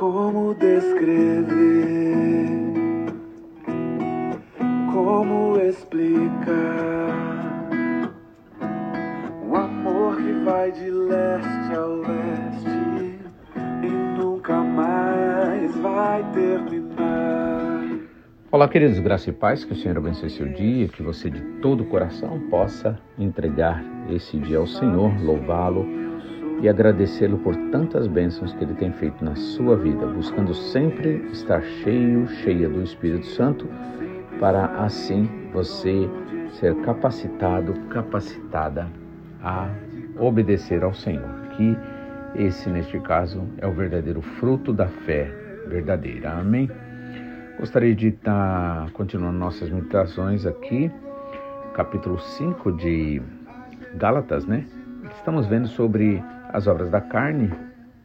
Como descrever? Como explicar? Um amor que vai de leste ao leste e nunca mais vai terminar. Olá, queridos, graça e paz, que o Senhor abençoe seu dia, que você de todo o coração possa entregar esse dia ao Senhor, louvá-lo e agradecê-lo por tantas bênçãos que ele tem feito na sua vida, buscando sempre estar cheio, cheia do Espírito Santo, para assim você ser capacitado, capacitada a obedecer ao Senhor. Que esse, neste caso, é o verdadeiro fruto da fé verdadeira. Amém? Gostaria de estar continuando nossas meditações aqui, capítulo 5 de Gálatas, né? Estamos vendo sobre as obras da carne.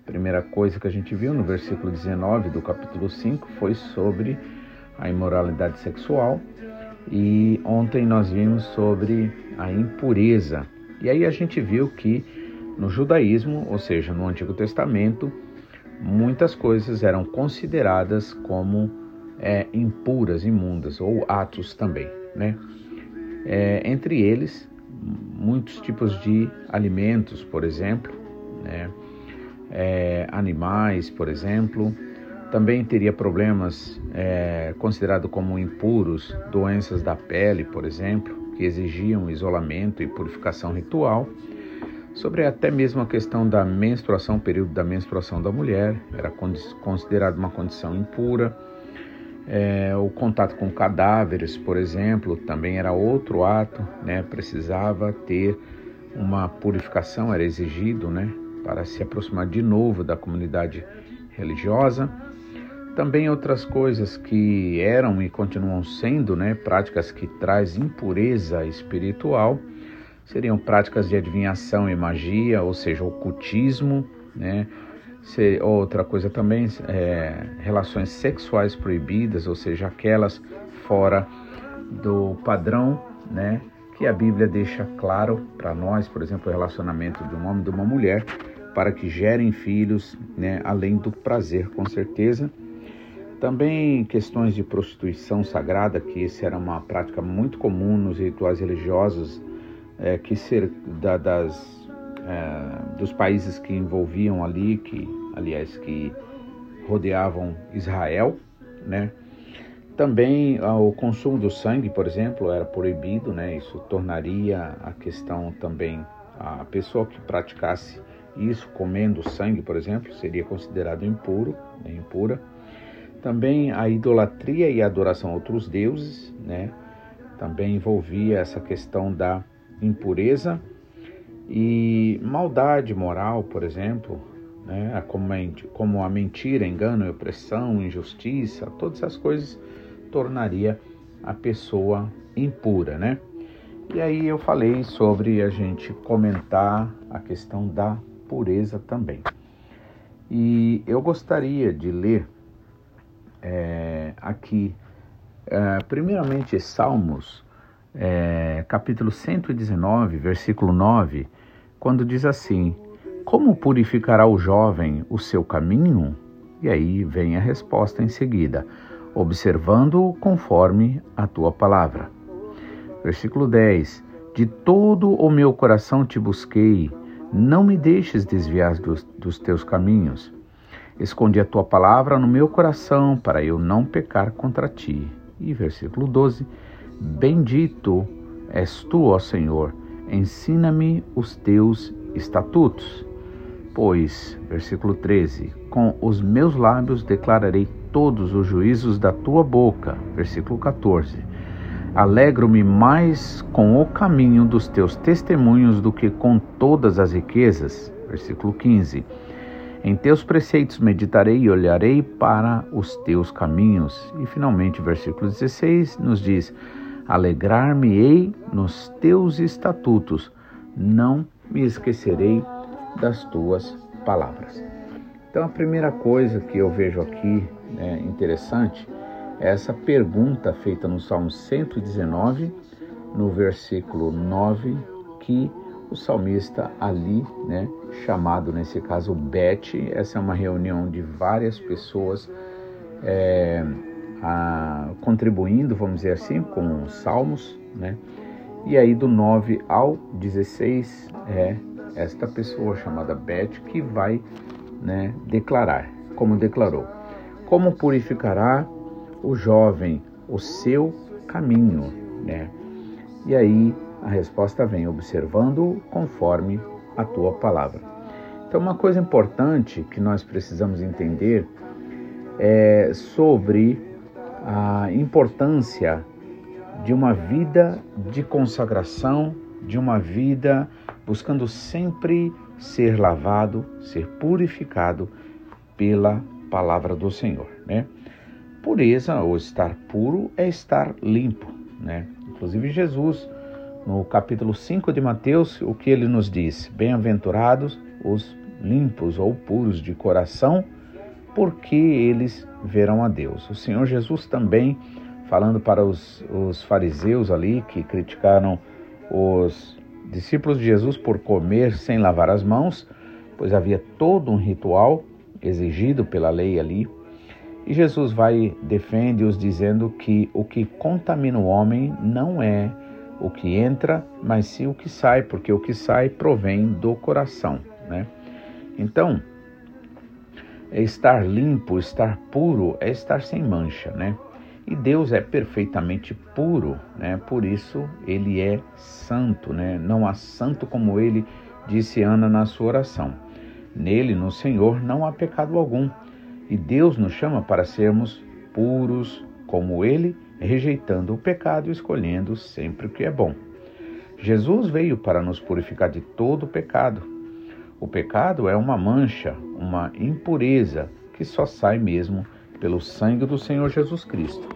Primeira coisa que a gente viu no versículo 19 do capítulo 5 foi sobre a imoralidade sexual. E ontem nós vimos sobre a impureza. E aí a gente viu que no judaísmo, ou seja, no Antigo Testamento, muitas coisas eram consideradas como é, impuras, imundas, ou atos também, né? É, entre eles, muitos tipos de alimentos, por exemplo, né? É, animais, por exemplo. Também teria problemas é, considerados como impuros, doenças da pele, por exemplo, que exigiam isolamento e purificação ritual. Sobre até mesmo a questão da menstruação, o período da menstruação da mulher, era considerado uma condição impura. É, o contato com cadáveres, por exemplo, também era outro ato, né? precisava ter uma purificação, era exigido, né? Para se aproximar de novo da comunidade religiosa. Também outras coisas que eram e continuam sendo né, práticas que traz impureza espiritual seriam práticas de adivinhação e magia, ou seja, ocultismo, né? Outra coisa também é relações sexuais proibidas, ou seja, aquelas fora do padrão, né? Que a Bíblia deixa claro para nós, por exemplo, o relacionamento de um homem e de uma mulher, para que gerem filhos, né, além do prazer, com certeza. Também questões de prostituição sagrada, que essa era uma prática muito comum nos rituais religiosos é, que ser da, das é, dos países que envolviam ali, que aliás que rodeavam Israel, né? Também ah, o consumo do sangue, por exemplo, era proibido, né? Isso tornaria a questão também a pessoa que praticasse isso comendo sangue, por exemplo, seria considerado impuro, né, impura. Também a idolatria e a adoração a outros deuses, né? Também envolvia essa questão da impureza e maldade moral, por exemplo, né? como a mentira, engano, opressão, injustiça, todas essas coisas tornaria a pessoa impura, né? E aí eu falei sobre a gente comentar a questão da pureza também. E eu gostaria de ler é, aqui, é, primeiramente, Salmos, é, capítulo 119, versículo 9, quando diz assim: Como purificará o jovem o seu caminho? E aí vem a resposta em seguida: observando-o conforme a tua palavra. Versículo 10: De todo o meu coração te busquei não me deixes desviar dos, dos teus caminhos. Escondi a tua palavra no meu coração para eu não pecar contra ti. E versículo 12: Bendito és tu, ó Senhor, ensina-me os teus estatutos. Pois, versículo 13: Com os meus lábios declararei todos os juízos da tua boca. Versículo 14 Alegro-me mais com o caminho dos teus testemunhos do que com todas as riquezas. Versículo 15. Em teus preceitos meditarei e olharei para os teus caminhos. E finalmente, versículo 16 nos diz: Alegrar-me-ei nos teus estatutos, não me esquecerei das tuas palavras. Então, a primeira coisa que eu vejo aqui é interessante essa pergunta feita no Salmo 119, no versículo 9, que o salmista ali, né, chamado nesse caso Bet, essa é uma reunião de várias pessoas é, a, contribuindo, vamos dizer assim, com os salmos, né, e aí do 9 ao 16 é esta pessoa chamada Bet que vai né, declarar, como declarou, como purificará o jovem o seu caminho, né? E aí a resposta vem observando conforme a tua palavra. Então, uma coisa importante que nós precisamos entender é sobre a importância de uma vida de consagração, de uma vida buscando sempre ser lavado, ser purificado pela palavra do Senhor, né? Pureza ou estar puro é estar limpo, né? Inclusive Jesus no capítulo 5 de Mateus, o que ele nos diz? Bem-aventurados os limpos ou puros de coração, porque eles verão a Deus. O Senhor Jesus também, falando para os, os fariseus ali que criticaram os discípulos de Jesus por comer sem lavar as mãos, pois havia todo um ritual exigido pela lei ali. E Jesus vai defende-os dizendo que o que contamina o homem não é o que entra, mas sim o que sai, porque o que sai provém do coração, né? Então, estar limpo, estar puro é estar sem mancha, né? E Deus é perfeitamente puro, né? Por isso ele é santo, né? Não há santo como ele, disse Ana na sua oração. Nele, no Senhor, não há pecado algum. E Deus nos chama para sermos puros como ele rejeitando o pecado e escolhendo sempre o que é bom. Jesus veio para nos purificar de todo o pecado. O pecado é uma mancha, uma impureza que só sai mesmo pelo sangue do Senhor Jesus Cristo.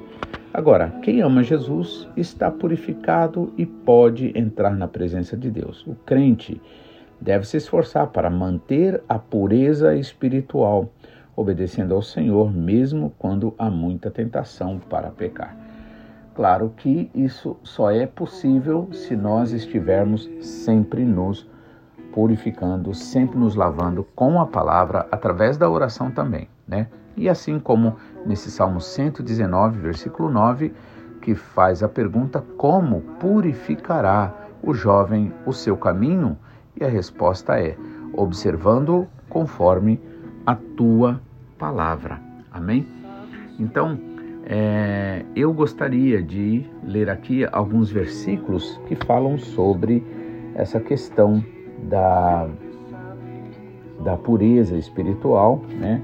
Agora, quem ama Jesus está purificado e pode entrar na presença de Deus. O crente deve se esforçar para manter a pureza espiritual, obedecendo ao Senhor, mesmo quando há muita tentação para pecar. Claro que isso só é possível se nós estivermos sempre nos purificando, sempre nos lavando com a palavra, através da oração também, né? E assim como nesse Salmo 119, versículo 9, que faz a pergunta: como purificará o jovem o seu caminho? E a resposta é: observando conforme a tua palavra. Amém? Então, é, eu gostaria de ler aqui alguns versículos que falam sobre essa questão da, da pureza espiritual, né?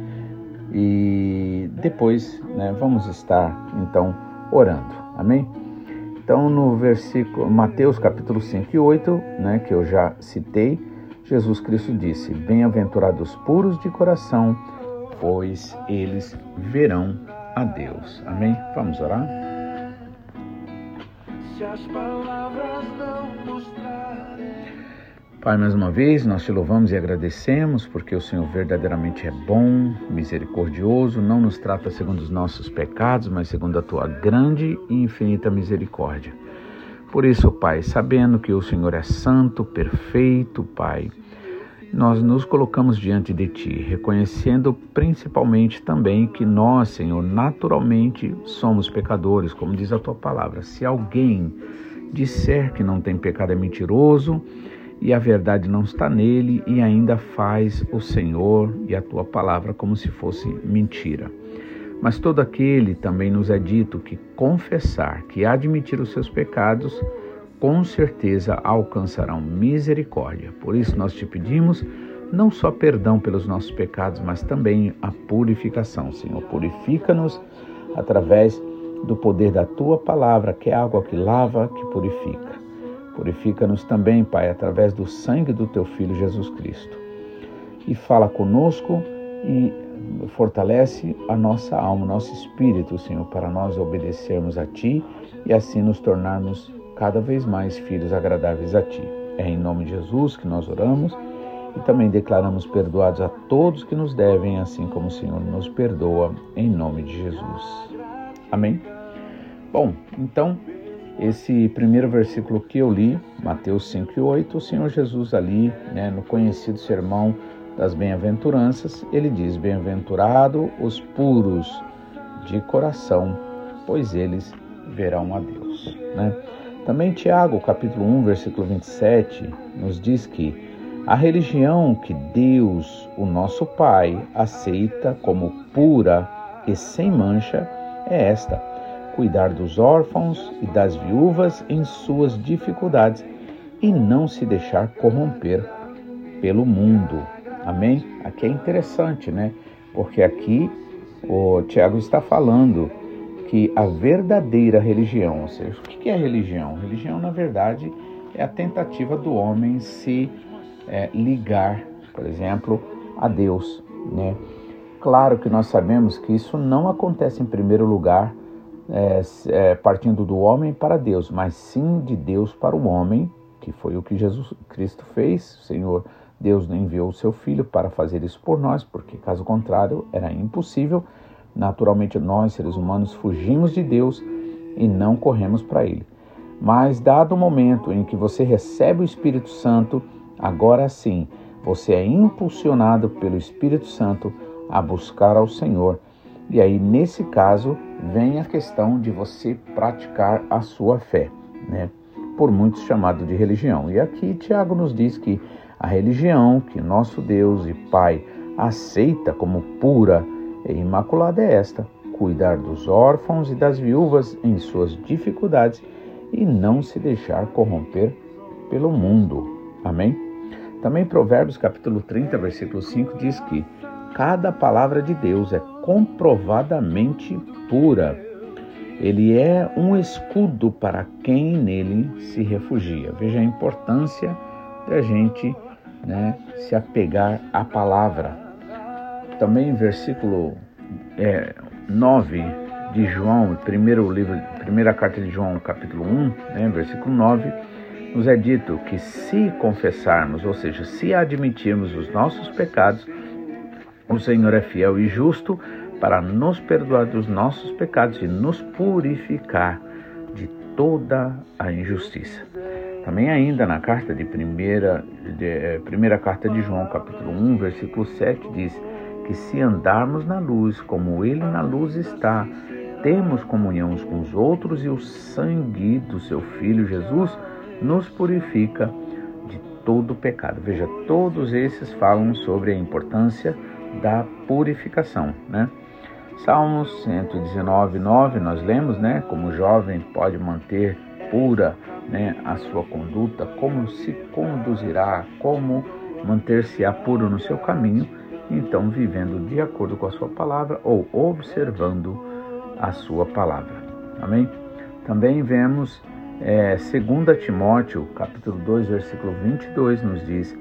E depois, né, vamos estar então orando. Amém? Então, no versículo Mateus capítulo 5 e 8, né, que eu já citei, Jesus Cristo disse: Bem-aventurados puros de coração, pois eles verão a Deus. Amém? Vamos orar? Pai, mais uma vez nós te louvamos e agradecemos porque o Senhor verdadeiramente é bom, misericordioso, não nos trata segundo os nossos pecados, mas segundo a tua grande e infinita misericórdia. Por isso, Pai, sabendo que o Senhor é santo, perfeito, Pai, nós nos colocamos diante de Ti, reconhecendo principalmente também que nós, Senhor, naturalmente somos pecadores, como diz a Tua palavra. Se alguém disser que não tem pecado é mentiroso e a verdade não está nele e ainda faz o Senhor e a Tua palavra como se fosse mentira. Mas todo aquele também nos é dito que confessar, que admitir os seus pecados, com certeza alcançarão misericórdia. Por isso nós te pedimos não só perdão pelos nossos pecados, mas também a purificação, Senhor. Purifica-nos através do poder da tua palavra, que é água que lava, que purifica. Purifica-nos também, Pai, através do sangue do teu filho Jesus Cristo. E fala conosco e fortalece a nossa alma, nosso espírito, Senhor, para nós obedecermos a ti e assim nos tornarmos cada vez mais filhos agradáveis a Ti. É em nome de Jesus que nós oramos e também declaramos perdoados a todos que nos devem, assim como o Senhor nos perdoa, em nome de Jesus. Amém? Bom, então esse primeiro versículo que eu li, Mateus 5 e 8, o Senhor Jesus ali, né, no conhecido sermão das bem-aventuranças, ele diz: Bem-aventurado os puros de coração, pois eles verão a Deus. Né? Também Tiago, capítulo 1, versículo 27, nos diz que a religião que Deus, o nosso Pai, aceita como pura e sem mancha é esta: cuidar dos órfãos e das viúvas em suas dificuldades e não se deixar corromper pelo mundo. Amém? Aqui é interessante, né? Porque aqui o Tiago está falando que a verdadeira religião, ou seja, o que é religião? Religião, na verdade, é a tentativa do homem se é, ligar, por exemplo, a Deus, né? Claro que nós sabemos que isso não acontece em primeiro lugar é, é, partindo do homem para Deus, mas sim de Deus para o homem, que foi o que Jesus Cristo fez. O Senhor Deus enviou o seu Filho para fazer isso por nós, porque caso contrário era impossível. Naturalmente, nós, seres humanos, fugimos de Deus e não corremos para Ele. Mas, dado o momento em que você recebe o Espírito Santo, agora sim, você é impulsionado pelo Espírito Santo a buscar ao Senhor. E aí, nesse caso, vem a questão de você praticar a sua fé, né? Por muitos chamado de religião. E aqui Tiago nos diz que a religião que nosso Deus e Pai aceita como pura e imaculada é esta: cuidar dos órfãos e das viúvas em suas dificuldades e não se deixar corromper pelo mundo. Amém? Também Provérbios capítulo 30, versículo 5 diz que cada palavra de Deus é comprovadamente pura. Ele é um escudo para quem nele se refugia. Veja a importância da gente né, se apegar à palavra. Também versículo é, 9 de João, primeiro livro, primeira carta de João, capítulo 1, né, versículo 9, nos é dito que se confessarmos, ou seja, se admitirmos os nossos pecados, o Senhor é fiel e justo para nos perdoar dos nossos pecados e nos purificar de toda a injustiça. Também ainda na carta de primeira, de, eh, primeira carta de João, capítulo 1, versículo 7, diz que se andarmos na luz, como ele na luz está, temos comunhão uns com os outros e o sangue do seu Filho Jesus nos purifica de todo pecado. Veja, todos esses falam sobre a importância da purificação, né? Salmos 119, 9, nós lemos, né? Como o jovem pode manter pura né, a sua conduta, como se conduzirá, como manter-se puro no seu caminho, então vivendo de acordo com a sua palavra ou observando a sua palavra. Amém? Também vemos é, 2 Timóteo, capítulo 2, versículo 22, nos diz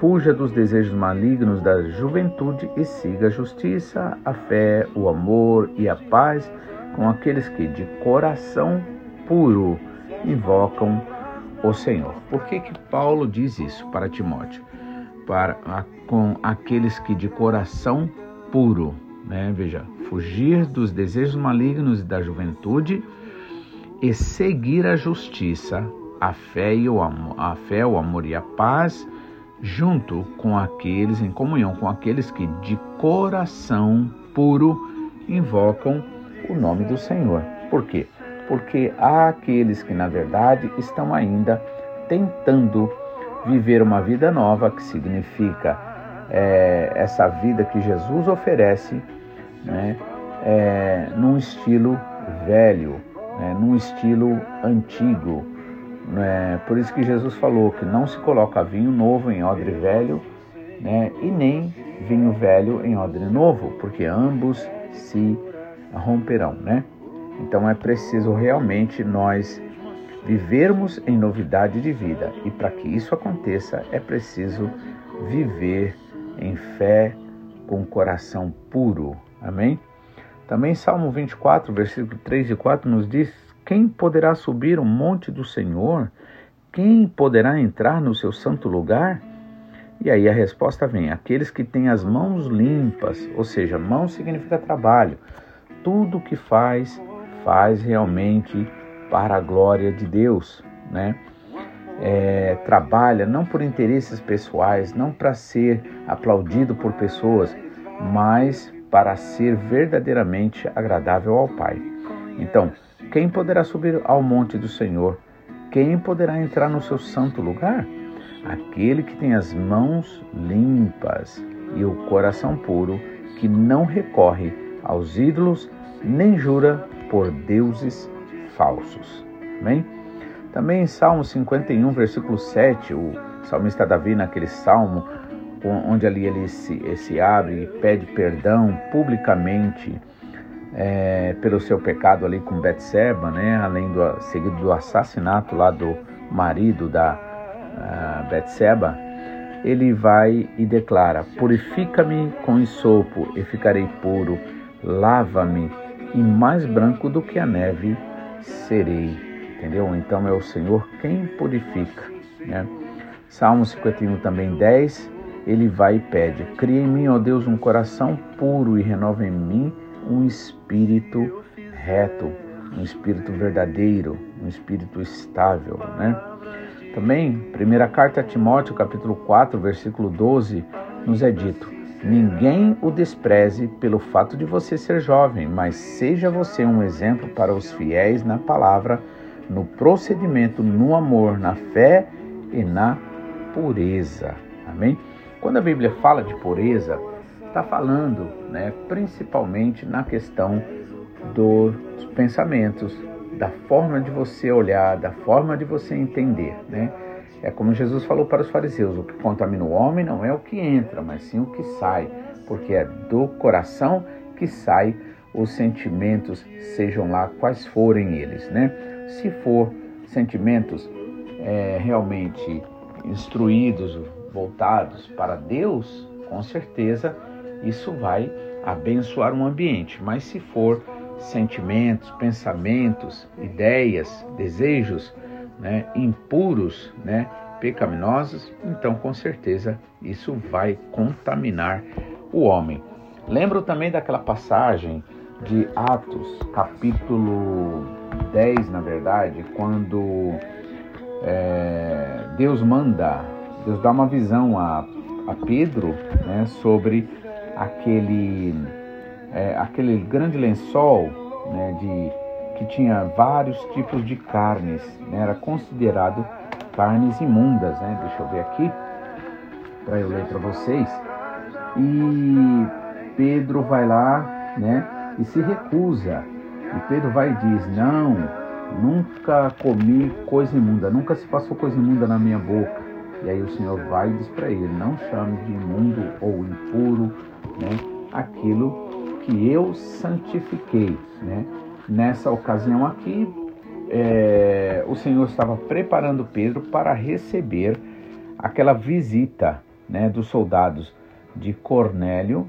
Fuja dos desejos malignos da juventude e siga a justiça, a fé, o amor e a paz com aqueles que de coração puro invocam o Senhor. Por que que Paulo diz isso para Timóteo? Para com aqueles que de coração puro, né? Veja, fugir dos desejos malignos da juventude e seguir a justiça, a fé e o amor, a fé, o amor e a paz junto com aqueles, em comunhão com aqueles que de coração puro invocam o nome do Senhor. Por quê? Porque há aqueles que, na verdade, estão ainda tentando viver uma vida nova, que significa é, essa vida que Jesus oferece, né, é, num estilo velho, né, num estilo antigo, é, por isso que Jesus falou que não se coloca vinho novo em odre velho, né, e nem vinho velho em odre novo, porque ambos se romperão, né? Então é preciso realmente nós vivermos em novidade de vida, e para que isso aconteça é preciso viver em fé com coração puro. Amém? Também Salmo 24, versículo 3 e 4 nos diz quem poderá subir o monte do Senhor? Quem poderá entrar no seu santo lugar? E aí a resposta vem: aqueles que têm as mãos limpas, ou seja, mão significa trabalho. Tudo que faz, faz realmente para a glória de Deus, né? É, trabalha não por interesses pessoais, não para ser aplaudido por pessoas, mas para ser verdadeiramente agradável ao Pai. Então, quem poderá subir ao monte do Senhor? Quem poderá entrar no seu santo lugar? Aquele que tem as mãos limpas e o coração puro, que não recorre aos ídolos nem jura por deuses falsos. Amém? Também em Salmo 51, versículo 7, o salmista Davi, naquele salmo, onde ali ele se, se abre e pede perdão publicamente é, pelo seu pecado ali com Betseba, né? além do seguido do assassinato lá do marido da uh, Betseba, ele vai e declara: Purifica-me com ensopo e ficarei puro, lava-me e mais branco do que a neve serei. Entendeu? Então é o Senhor quem purifica. Né? Salmo 51 também 10, ele vai e pede: Cria em mim, ó Deus, um coração puro e renova em mim um espírito reto, um espírito verdadeiro, um espírito estável, né? Também, primeira carta a Timóteo, capítulo 4, versículo 12, nos é dito: Ninguém o despreze pelo fato de você ser jovem, mas seja você um exemplo para os fiéis na palavra, no procedimento, no amor, na fé e na pureza. Amém? Quando a Bíblia fala de pureza, está falando, né, principalmente na questão dos pensamentos, da forma de você olhar, da forma de você entender, né? É como Jesus falou para os fariseus: o que contamina o homem não é o que entra, mas sim o que sai, porque é do coração que sai os sentimentos, sejam lá quais forem eles, né? Se for sentimentos é, realmente instruídos, voltados para Deus, com certeza isso vai abençoar um ambiente. Mas se for sentimentos, pensamentos, ideias, desejos né, impuros, né, pecaminosos, então com certeza isso vai contaminar o homem. Lembro também daquela passagem de Atos, capítulo 10, na verdade, quando é, Deus manda, Deus dá uma visão a, a Pedro né, sobre aquele, é, aquele grande lençol né, de, que tinha vários tipos de carnes, né, era considerado carnes imundas. Né? Deixa eu ver aqui para eu ler para vocês. E Pedro vai lá né, e se recusa. E Pedro vai e diz: Não, nunca comi coisa imunda, nunca se passou coisa imunda na minha boca. E aí o Senhor vai e diz para ele: Não chame de imundo ou impuro né, aquilo que eu santifiquei. Né? Nessa ocasião aqui, é, o Senhor estava preparando Pedro para receber aquela visita né, dos soldados de Cornélio,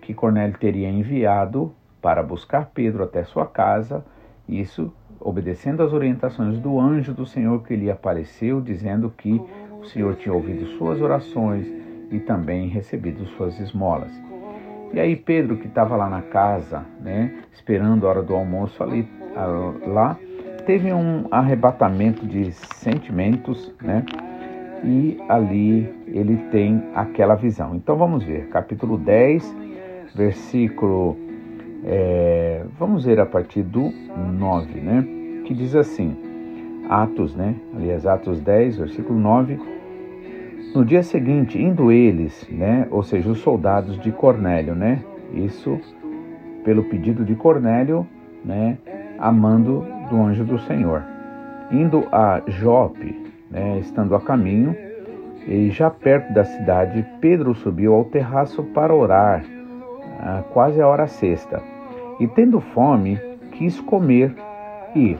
que Cornélio teria enviado para buscar Pedro até sua casa, isso obedecendo às orientações do anjo do Senhor que lhe apareceu, dizendo que o Senhor tinha ouvido suas orações e também recebido suas esmolas. E aí Pedro, que estava lá na casa, né, esperando a hora do almoço ali, lá, teve um arrebatamento de sentimentos, né? E ali ele tem aquela visão. Então vamos ver, capítulo 10, versículo. É, vamos ver a partir do 9, né? Que diz assim: Atos, né? Aliás, Atos 10, versículo 9 no dia seguinte, indo eles, né, ou seja, os soldados de Cornélio, né, isso pelo pedido de Cornélio, né, a mando do anjo do Senhor. Indo a Jope, né, estando a caminho, e já perto da cidade, Pedro subiu ao terraço para orar, quase a hora sexta. E tendo fome, quis comer, e,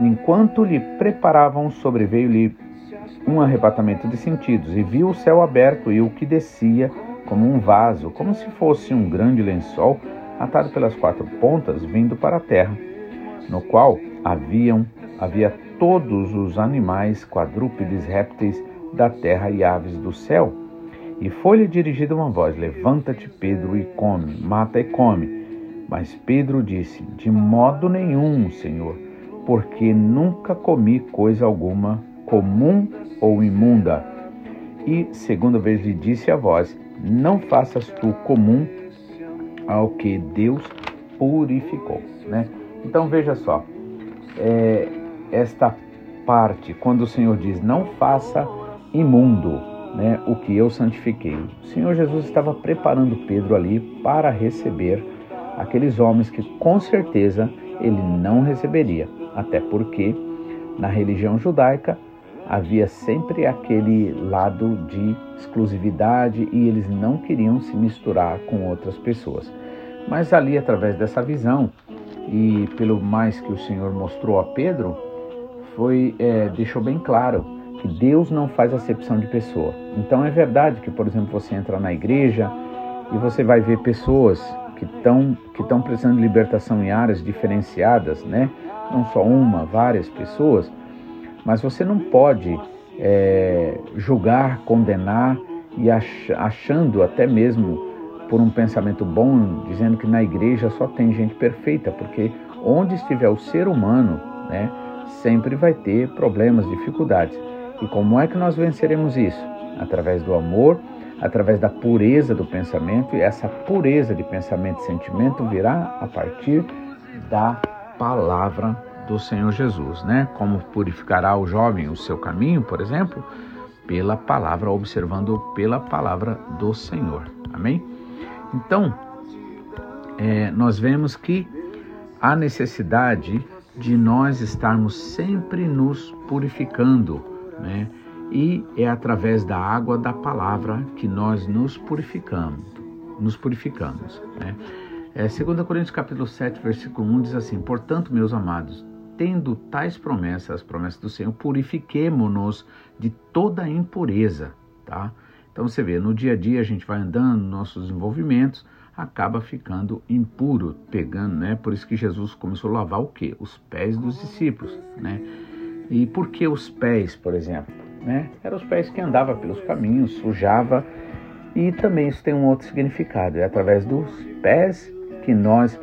enquanto lhe preparavam, sobreveio-lhe um arrebatamento de sentidos e viu o céu aberto e o que descia como um vaso, como se fosse um grande lençol atado pelas quatro pontas vindo para a terra, no qual haviam havia todos os animais, quadrúpedes, répteis da terra e aves do céu. E foi-lhe dirigida uma voz: Levanta-te, Pedro, e come, mata e come. Mas Pedro disse: De modo nenhum, Senhor, porque nunca comi coisa alguma comum ou imunda. E segunda vez lhe disse a voz: Não faças tu comum ao que Deus purificou. Né? Então veja só, é, esta parte, quando o Senhor diz: Não faça imundo né, o que eu santifiquei. O Senhor Jesus estava preparando Pedro ali para receber aqueles homens que com certeza ele não receberia, até porque na religião judaica havia sempre aquele lado de exclusividade e eles não queriam se misturar com outras pessoas. Mas ali, através dessa visão e pelo mais que o Senhor mostrou a Pedro, foi é, deixou bem claro que Deus não faz acepção de pessoa. Então é verdade que, por exemplo, você entra na igreja e você vai ver pessoas que estão que precisando de libertação em áreas diferenciadas, né? Não só uma, várias pessoas mas você não pode é, julgar, condenar e ach, achando até mesmo por um pensamento bom, dizendo que na igreja só tem gente perfeita, porque onde estiver o ser humano, né, sempre vai ter problemas, dificuldades. E como é que nós venceremos isso? Através do amor, através da pureza do pensamento, e essa pureza de pensamento e sentimento virá a partir da palavra do Senhor Jesus, né? Como purificará o jovem o seu caminho, por exemplo, pela palavra, observando pela palavra do Senhor. Amém? Então, é, nós vemos que há necessidade de nós estarmos sempre nos purificando, né? E é através da água da palavra que nós nos purificamos, nos purificamos, né? É, 2 Coríntios capítulo 7, versículo 1 diz assim: Portanto, meus amados, tendo tais promessas, as promessas do Senhor, purifiquemo-nos de toda impureza, tá? Então você vê, no dia a dia a gente vai andando, nossos envolvimentos acaba ficando impuro, pegando, né? Por isso que Jesus começou a lavar o quê? Os pés dos discípulos, né? E por que os pés, por exemplo? Né? Eram os pés que andavam pelos caminhos, sujava. E também isso tem um outro significado. É através dos pés que nós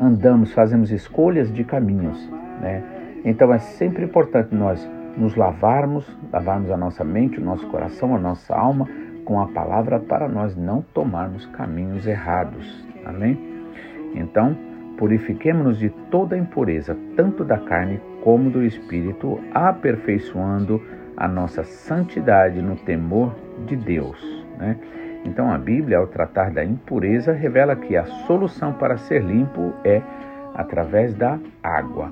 andamos, fazemos escolhas de caminhos. Né? Então é sempre importante nós nos lavarmos, lavarmos a nossa mente, o nosso coração, a nossa alma com a palavra para nós não tomarmos caminhos errados. Amém? Então, purifiquemos-nos de toda impureza, tanto da carne como do espírito, aperfeiçoando a nossa santidade no temor de Deus. Né? Então, a Bíblia, ao tratar da impureza, revela que a solução para ser limpo é através da água.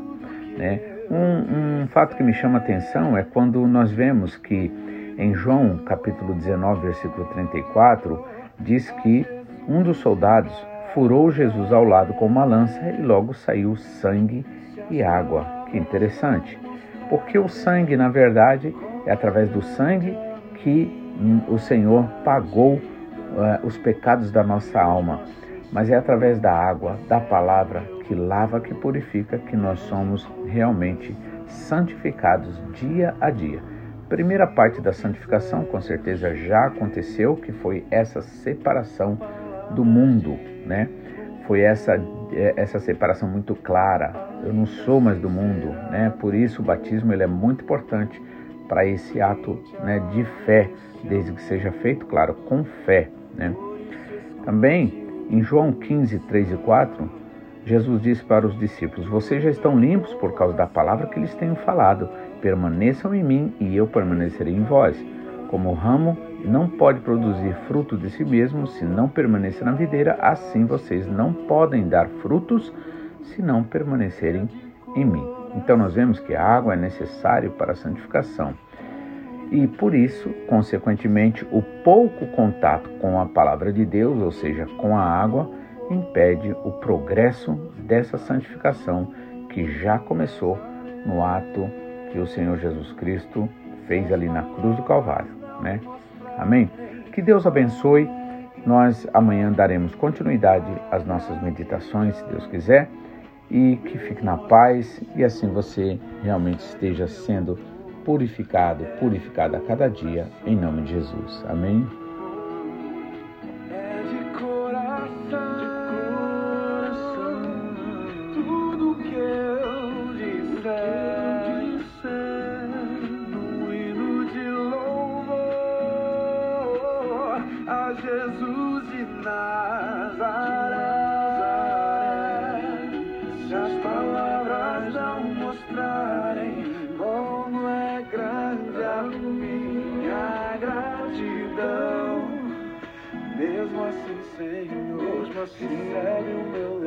Né? Um, um fato que me chama a atenção é quando nós vemos que em João capítulo 19, versículo 34, diz que um dos soldados furou Jesus ao lado com uma lança e logo saiu sangue e água. Que interessante. Porque o sangue, na verdade, é através do sangue que o Senhor pagou uh, os pecados da nossa alma. Mas é através da água, da palavra, que lava, que purifica, que nós somos realmente santificados dia a dia. Primeira parte da santificação, com certeza já aconteceu, que foi essa separação do mundo, né? Foi essa é, essa separação muito clara. Eu não sou mais do mundo, né? Por isso o batismo ele é muito importante para esse ato, né, de fé, desde que seja feito, claro, com fé, né? Também em João 15, 3 e 4, Jesus disse para os discípulos: Vocês já estão limpos por causa da palavra que lhes tenho falado. Permaneçam em mim e eu permanecerei em vós. Como o ramo não pode produzir fruto de si mesmo se não permanecer na videira, assim vocês não podem dar frutos se não permanecerem em mim. Então nós vemos que a água é necessária para a santificação. E por isso, consequentemente, o pouco contato com a palavra de Deus, ou seja, com a água, impede o progresso dessa santificação que já começou no ato que o Senhor Jesus Cristo fez ali na cruz do Calvário, né? Amém? Que Deus abençoe. Nós amanhã daremos continuidade às nossas meditações, se Deus quiser, e que fique na paz e assim você realmente esteja sendo purificado, purificada a cada dia, em nome de Jesus. Amém. Jesus de nada. Assim, recebe o meu.